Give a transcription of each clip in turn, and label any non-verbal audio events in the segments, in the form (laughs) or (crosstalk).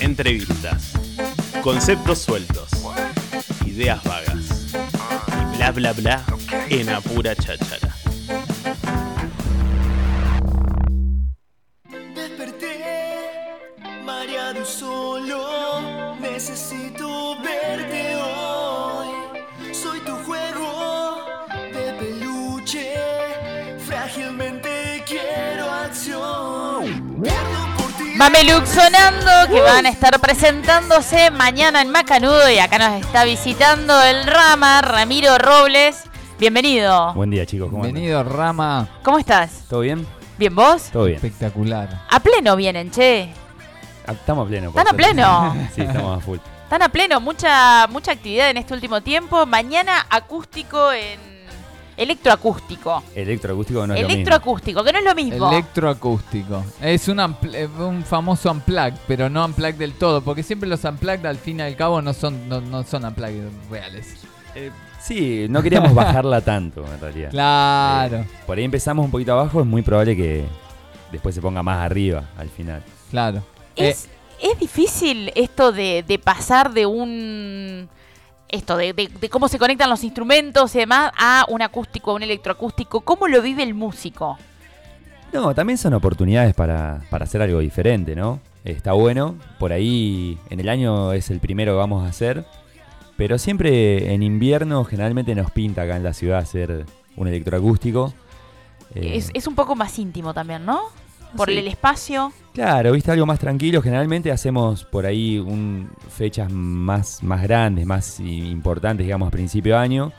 Entrevistas. Conceptos sueltos. Ideas vagas. Y bla bla bla en apura cháchara. Desperté, mareado solo, necesito verte hoy. Soy tu juego de peluche, frágilmente quiero acción. Mameluk sonando que van a estar presentándose mañana en Macanudo y acá nos está visitando el Rama, Ramiro Robles. Bienvenido. Buen día, chicos. ¿Cómo andan? Bienvenido, Rama. ¿Cómo estás? ¿Todo bien? ¿Bien vos? Todo bien. Espectacular. A pleno vienen, che. Ah, Estamos a pleno. por ¿Están a suerte. pleno? sí, estamos a full. Están a pleno, mucha, mucha actividad en este último tiempo. Mañana acústico en electroacústico. Electroacústico no es lo mismo. Electroacústico, que no es lo mismo. Electroacústico. Es un, eh, un famoso unplug, pero no unplug del todo, porque siempre los unplugged al fin y al cabo no son, no, no son unplugged reales. Eh, sí, no queríamos (laughs) bajarla tanto, en realidad. Claro, Eh, por ahí empezamos un poquito abajo, es muy probable que después se ponga más arriba al final. claro. Eh, Es, es difícil esto de, de pasar de un. Esto, de, de- de cómo se conectan los instrumentos y demás, a un acústico, a un electroacústico. ¿Cómo lo vive el músico? No, también son oportunidades para, para hacer algo diferente, ¿no? Está bueno. Por ahí en el año es el primero que vamos a hacer. Pero siempre en invierno generalmente nos pinta acá en la ciudad hacer un electroacústico. Eh, Es, es un poco más íntimo también, ¿no? Por Sí. el espacio. Claro, viste algo más tranquilo. Generalmente hacemos por ahí un, fechas más, más grandes, más importantes, digamos, a principio de año.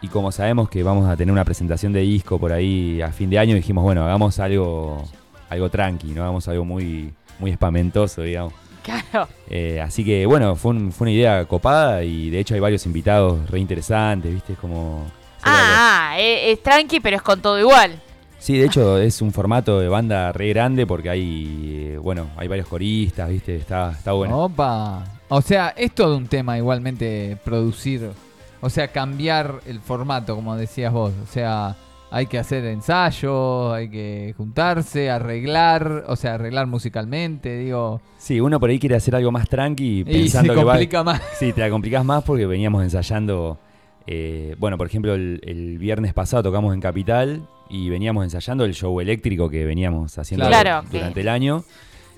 Y como sabemos que vamos a tener una presentación de disco por ahí a fin de año, dijimos, bueno, hagamos algo, algo tranqui, ¿no? Hagamos algo muy, muy espamentoso, digamos. Claro. Eh, así que bueno, fue, un- fue una idea copada y de hecho hay varios invitados re interesantes, ¿viste? Es como... Ah, ah, es, es tranqui, pero es con todo igual. Sí, de hecho es un formato de banda re grande porque hay, eh, bueno, hay varios coristas, ¿viste? Está, está bueno. Opa. O sea, es todo un tema igualmente producir. O sea, cambiar el formato, como decías vos. O sea, hay que hacer ensayos, hay que juntarse, arreglar, o sea, arreglar musicalmente, digo. Sí, uno por ahí quiere hacer algo más tranqui Y se pensando que va... complica más. Sí, te la complicás más porque veníamos ensayando... eh, bueno, por ejemplo, el, el viernes pasado tocamos en Capital y veníamos ensayando el show eléctrico que veníamos haciendo Claro. durante el año.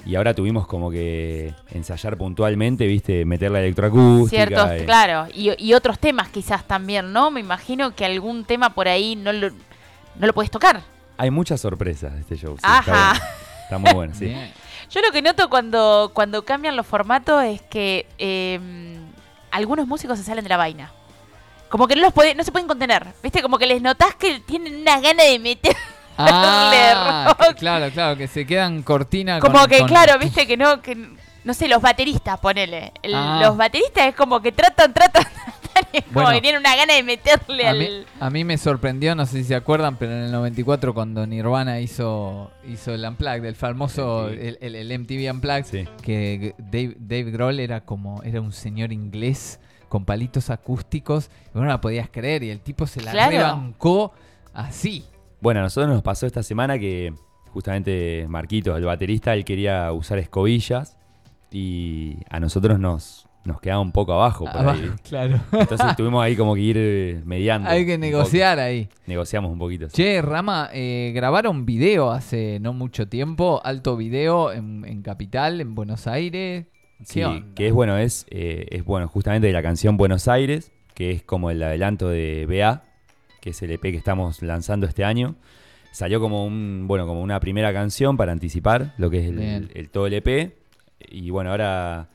Y ahora tuvimos como que ensayar puntualmente, ¿viste? Meter la electroacústica. Ciertos, eh. claro. Y, y otros temas quizás también, ¿no? Me imagino que algún tema por ahí no lo, no lo puedes tocar. Hay muchas sorpresas de este show. sí, Ajá. Está, bueno. Está muy bueno, sí. Yo lo que noto cuando, cuando cambian los formatos es que eh, algunos músicos se salen de la vaina. Como que no los puede, no se pueden contener. ¿Viste? Como que les notás que tienen unas ganas de meter. (laughs) Ah, rock. claro, claro, que se quedan cortina Como con- que, con- claro, (laughs) viste que no, que no sé, los bateristas, ponele. El- Ah. Los bateristas es como que tratan, tratan, (laughs) tratan, es como Bueno. que tienen una gana de meterle A al. mí, a mí me sorprendió, no sé si se acuerdan, pero en el 94 cuando Nirvana hizo, hizo el Unplugged, el famoso, MTV. el, el- el MTV Unplugged, Sí. que Dave, Dave Grohl era como, era un señor inglés con palitos acústicos, y no la podías creer, y el tipo se la Claro. rebancó así. Bueno, a nosotros nos pasó esta semana que justamente Marquitos, el baterista, él quería usar escobillas y a nosotros nos, nos quedaba un poco abajo. por Abajo, ahí. (laughs) claro. Entonces tuvimos ahí como que ir eh, mediando. Hay que negociar ahí. Negociamos un poquito. sí. Che, Rama, eh, grabaron video hace no mucho tiempo, alto video en, en Capital, en Buenos Aires. ¿Qué Sí, que es bueno, es, eh, es bueno justamente de la canción Buenos Aires, que es como el adelanto de BA, que es el EP que estamos lanzando este año. Salió como un, bueno, como una primera canción para anticipar lo que es el, todo el EP. Y bueno, ahora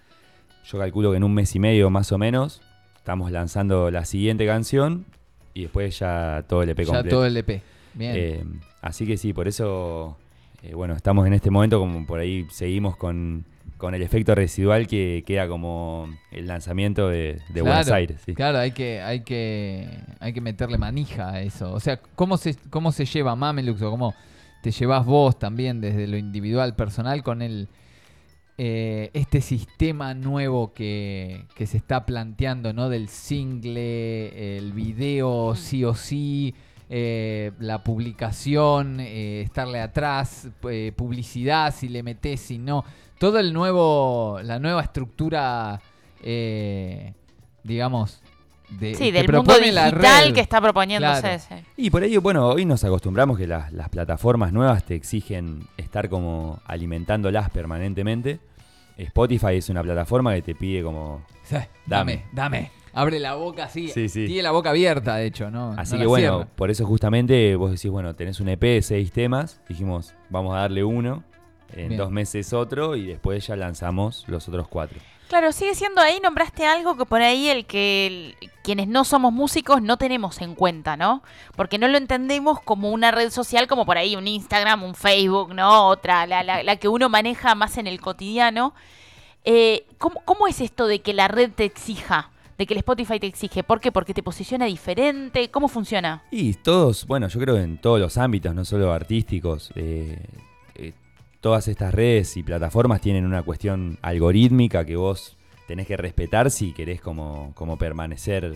yo calculo que en un mes y medio más o menos estamos lanzando la siguiente canción y después ya todo el EP Ya completo. todo el EP. Bien. Eh, así que sí, por eso, eh, bueno, estamos en este momento como por ahí seguimos con, con el efecto residual que queda como el lanzamiento de, de Buenos Claro, Aires. sí. Claro, hay que, hay que, hay que meterle manija a eso. O sea, ¿cómo se, cómo se lleva Mamelux o cómo te llevas vos también desde lo individual, personal, con el eh, este sistema nuevo que, que se está planteando, ¿no? Del single, el video sí o sí, eh, la publicación, eh, estarle atrás, eh, publicidad, si le metes, si no. Todo el nuevo, la nueva estructura, eh, digamos, de, Sí, del mundo propone la digital red. que está proponiéndose. Claro. sí. Y por ello, bueno, hoy nos acostumbramos que las, las plataformas nuevas te exigen estar como alimentándolas permanentemente. Spotify es una plataforma que te pide como... Sí, dame, dame. Abre la boca así. Sí, sí. Tiene la boca abierta, de hecho, ¿no? Así no que bueno, cierra. por eso justamente vos decís, bueno, tenés un EP de seis temas, dijimos, vamos a darle uno, en Bien. dos meses otro y después ya lanzamos los otros cuatro. Claro, sigue siendo ahí, nombraste algo que por ahí el que el- quienes no somos músicos no tenemos en cuenta, ¿no? Porque no lo entendemos como una red social, como por ahí un Instagram, un Facebook, ¿no? Otra, la, la- la que uno maneja más en el cotidiano. Eh, ¿cómo, cómo es esto de que la red te exija? De que el Spotify te exige. ¿Por qué? Porque te posiciona diferente. ¿Cómo funciona? Y todos, bueno, yo creo en todos los ámbitos, no solo artísticos, eh, todas estas redes y plataformas tienen una cuestión algorítmica que vos tenés que respetar si querés como, como permanecer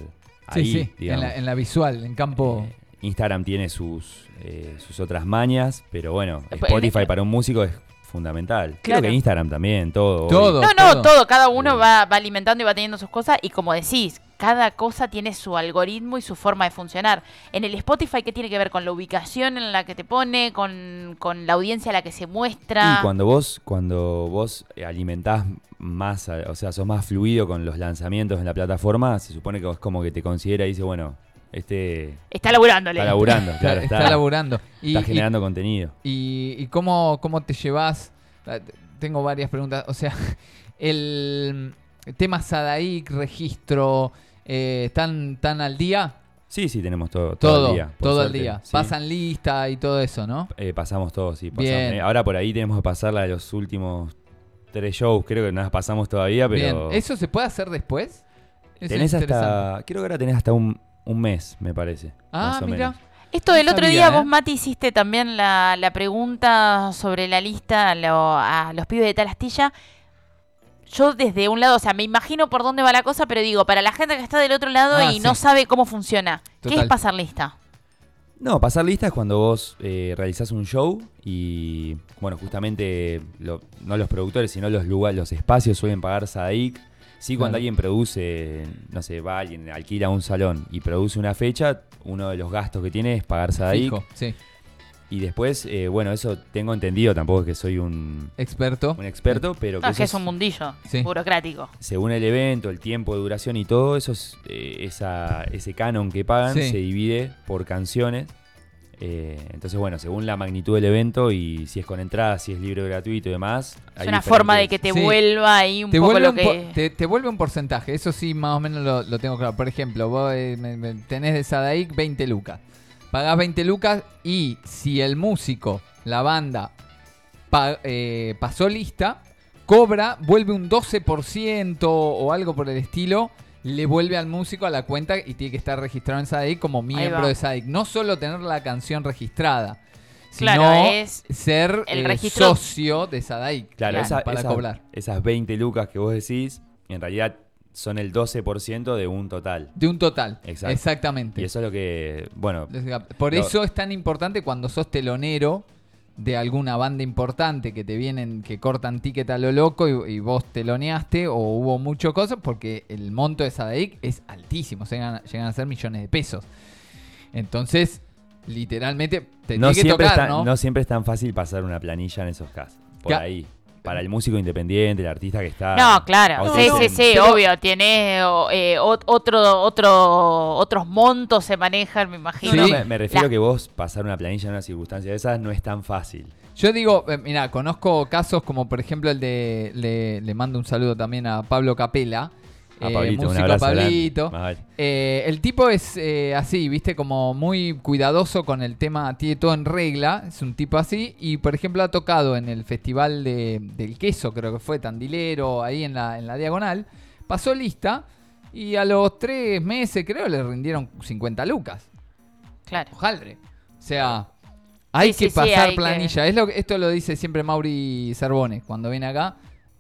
ahí, sí, sí, en la, en la visual, en campo. Eh, Instagram tiene sus, eh, sus otras mañas, pero bueno, Spotify en- para un músico es fundamental. Claro. Creo que Instagram también, todo. hoy. Todo. No, no, todo. todo. Cada uno va, va alimentando y va teniendo sus cosas. Y como decís, cada cosa tiene su algoritmo y su forma de funcionar. En el Spotify, ¿qué tiene que ver con la ubicación en la que te pone? Con, con la audiencia a la que se muestra. Y cuando vos, cuando vos alimentás más, o sea, sos más fluido con los lanzamientos en la plataforma, se supone que es como que te considera y dice, bueno, este Está laburándole. está laburando, Está, (laughs) claro, está está, laburando. Y, está y- generando contenido. y, y cómo, cómo te llevas? Ah, Tengo varias preguntas. O sea, (laughs) el tema Sadaik, registro, eh, ¿están, ¿están al día? Sí, sí, tenemos todo, todo, Todo, el día. todo el día. sí. Pasan lista y todo eso, ¿no? Eh, pasamos todo, sí. pasamos. Bien. Eh, Ahora por ahí tenemos que pasar la de los últimos tres shows, creo que no las pasamos todavía, pero... Bien. ¿Eso se puede hacer después? Eso Tenés hasta, creo que ahora tenés hasta un, un mes, me parece. Ah, más o mira. menos. Esto del No otro sabía, día, ¿eh? vos, Mati, hiciste también la, la pregunta sobre la lista a, lo- a los pibes de tal astilla. Yo desde un lado, o sea, me imagino por dónde va la cosa, pero digo, para la gente que está del otro lado Ah, y no sabe cómo funciona, ¿qué es pasar lista? No, pasar lista es cuando vos eh, realizás un show y, bueno, justamente lo- no los productores, sino los lugares, los espacios suelen pagar SADIC. Sí, cuando alguien produce, no sé, va alguien, alquila un salón y produce una fecha, uno de los gastos que tiene es pagar SADIC. Fijo, sí. Y después, eh, bueno, eso tengo entendido, tampoco es que soy un, Experto. un experto, pero que No, eso que es un mundillo Sí. burocrático. según el evento, el tiempo de duración y todo, eso es, eh, esa, ese canon que pagan Sí. se divide por canciones. Eh, entonces, bueno, según la magnitud del evento y si es con entrada, si es libre gratuito y demás. Es hay una forma de que te Sí. vuelva ahí un te poco vuelve lo un, que... te, te vuelve un porcentaje, eso sí más o menos lo, lo tengo claro. Por ejemplo, vos eh, me- me- tenés de Sadaic 20 lucas. Pagás 20 lucas y si el músico, la banda, pa- eh, pasó lista, cobra, vuelve un 12% o algo por el estilo, le vuelve al músico a la cuenta y tiene que estar registrado en Sadaic como miembro de Sadaic. No solo tener la canción registrada, sino Claro, es ser el eh, registro- socio de Sadaic Claro, Claro, esa- para esas, cobrar. esas 20 lucas que vos decís, en realidad son el 12% de un total. De un total. Exacto. Exactamente. Y eso es lo que, bueno, Por Lo- eso es tan importante cuando sos telonero de alguna banda importante que te vienen, que cortan ticket a lo loco y, y vos teloneaste o hubo mucho cosas, porque el monto de Sadaic es altísimo, llegan, llegan a ser millones de pesos. Entonces, literalmente te no tiene que siempre, tocar, es tan- ¿no? no siempre es tan fácil pasar una planilla en esos casos. Por ahí. Para el músico independiente, el artista que está. No, claro, sí, sí, sí, pero- obvio, tiene eh, ot- otro, otro, otros montos se manejan, me No, imagino. no, Sí. me, me refiero La- que vos pasar una planilla en una circunstancia de esas no es tan fácil. Yo digo, eh, mira, conozco casos como por ejemplo el de, le, le mando un saludo también a Pablo Capela. A eh, Pablito, músico. Eh, el tipo es eh, así, viste, como muy cuidadoso con el tema, tiene todo en regla, es un tipo así, y por ejemplo ha tocado en el festival de- del queso, creo que fue Tandilero, ahí en la, en la diagonal, pasó lista y a los tres meses creo le rindieron 50 lucas, Claro. hojaldre. O sea, hay Sí, que sí, sí, pasar que- planilla, es lo, que- esto lo dice siempre Mauri Cervone cuando viene acá.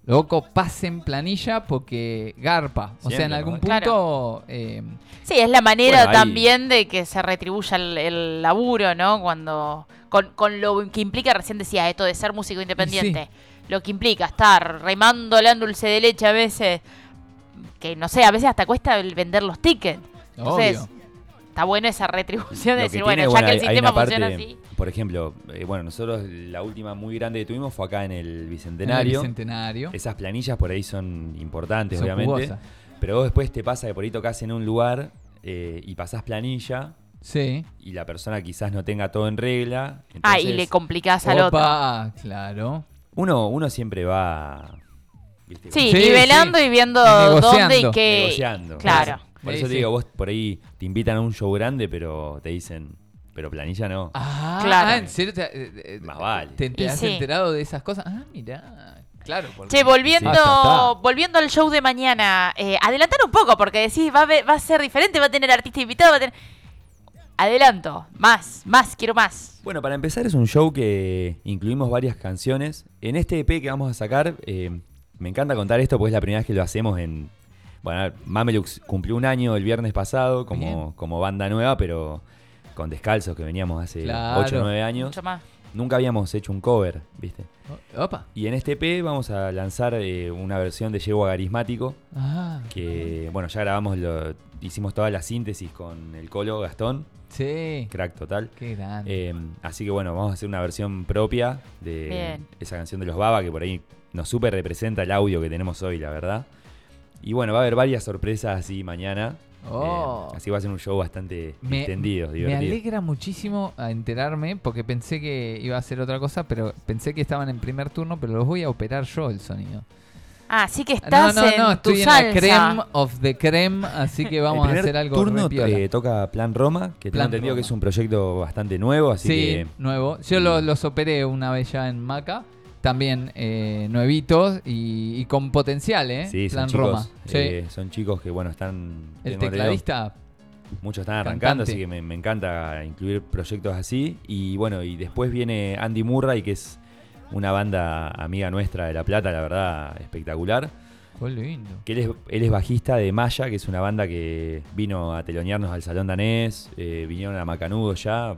Loco, pasen planilla porque garpa. O sea, en algún ¿no? punto... eh, Sí, es la manera Bueno, también de que se retribuya el, el laburo, ¿no? Cuando con, con lo que implica, recién decía, esto de ser músico independiente. lo que implica estar remándole en dulce de leche a veces, que no sé, a veces hasta cuesta el vender los tickets. Entonces, Obvio. está bueno esa retribución de Lo decir, bueno, ya que el sistema parte, funciona así. Por ejemplo, eh, bueno, nosotros la última muy grande que tuvimos fue acá en el En el Bicentenario. Bicentenario. Esas planillas por ahí son importantes, Son obviamente. jugosas. Pero vos después te pasa que por ahí tocas en un lugar eh, y pasás planilla Sí. y la persona quizás no tenga todo en regla. Ah, y le complicás al otro. Claro. uno, uno siempre va ¿viste? Sí, Sí, nivelando sí. y viendo Negociando. dónde y qué. negociando. Claro. Por Sí, eso te sí. digo, vos por ahí te invitan a un show grande, pero te dicen, pero planilla no. Ah, Claro. ah, ¿en serio? te- eh, eh, Más vale. ¿Te, te Y has sí. enterado de esas cosas? Ah, mira. Claro. porque- Che, volviendo, Ah, volviendo al show de mañana, eh, adelantar un poco, porque decís, va a, va a ser diferente, va a tener artista invitado, va a tener... Adelanto, más, más, quiero más. Bueno, para empezar es un show que incluimos varias canciones. En este EP que vamos a sacar, eh, me encanta contar esto porque es la primera vez que lo hacemos en... Bueno, Mamelux cumplió un año el viernes pasado como, Bien. como banda nueva, pero con Descalzos que veníamos hace Claro. 8 o 9 años. Mucho más. Nunca habíamos hecho un cover, ¿viste? Oh, Opa. Y en este EP vamos a lanzar eh, una versión de Yegua Garismático, Ah, que bueno, ya grabamos, lo, hicimos toda la síntesis con el colo Gastón, sí. crack total. Qué grande. Eh, así que bueno, vamos a hacer una versión propia de Bien. esa canción de los Baba, que por ahí nos súper representa el audio que tenemos hoy, la verdad. Y bueno, va a haber varias sorpresas así mañana. Oh. Eh, así va a ser un show bastante me, extendido, me alegra muchísimo a enterarme porque pensé que iba a ser otra cosa, pero pensé que estaban en primer turno, pero los voy a operar yo el sonido. Ah, sí que No, estás no, en no, tu estoy en salsa. la creme of the creme, así que (laughs) vamos el a hacer algo turno eh, toca Plan Roma, que tengo Plan entendido Roma. que es un proyecto bastante nuevo, así sí, que nuevo. Yo lo- los operé una vez ya en Maca, también eh, nuevitos y, y con potencial, ¿eh? sí, son Plan chicos, Roma. Sí. eh, son chicos que bueno están el tecladista, muchos están arrancando, cantante. así que me, me encanta incluir proyectos así. Y bueno, y después viene Andy Murray, que es una banda amiga nuestra de La Plata, la verdad, espectacular. qué lindo. Que él es, él es bajista de Maya, que es una banda que vino a telonearnos al Salón Danés, eh, vinieron a Macanudo ya,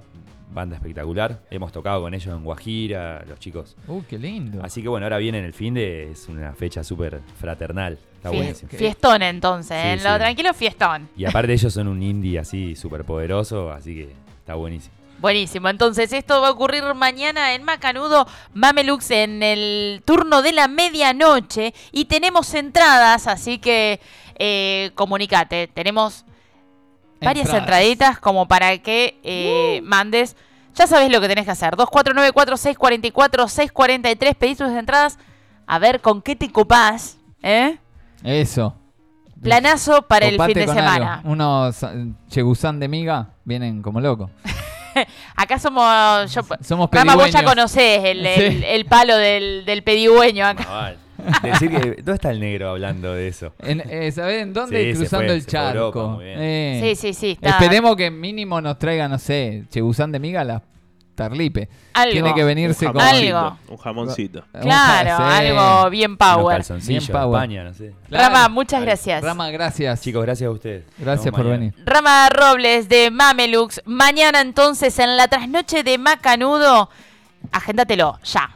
banda espectacular. Hemos tocado con ellos en Guajira, los chicos. Uh, qué lindo. Así que bueno, ahora viene en el fin de, es una fecha súper fraternal, está Fie- buenísimo. Fiestón entonces, Sí, en lo sí. tranquilo fiestón. Y aparte ellos son un indie así súper poderoso, así que está buenísimo. Buenísimo, entonces esto va a ocurrir mañana en Macanudo, Mamelux en el turno de la medianoche y tenemos entradas, así que eh, comunicate, tenemos varias Entradas. entraditas como para que eh, mandes, ya sabes lo que tenés que hacer, 2494-644-643, pedís tus entradas, a ver con qué te copás, ¿eh? Eso. Planazo para el fin de con semana. algo. Unos eh, chegusán de miga vienen como locos. (laughs) Acá somos, yo, Somos Rama, vos ya pedigüeños. conocés el, el- Sí. el palo del, del pedigüeño acá. (laughs) Decir que, ¿dónde está el negro hablando de eso? En, eh, ¿Sabés en dónde? Sí, Cruzando fue, el charco. Europa. Eh, Sí, sí, sí. está- Esperemos que mínimo nos traiga, no sé, chegusán de miga la tarlipe. Algo. Tiene que venirse un con... Algo. Un jamoncito. Claro, Sí. algo bien power. Bien power. España, no sé. Claro. Rama, muchas gracias. Rama, gracias. Chicos, gracias a ustedes. gracias por mañana. venir. Rama Robles de Mamelux. Mañana entonces en la trasnoche de Macanudo. Agéndatelo, ya.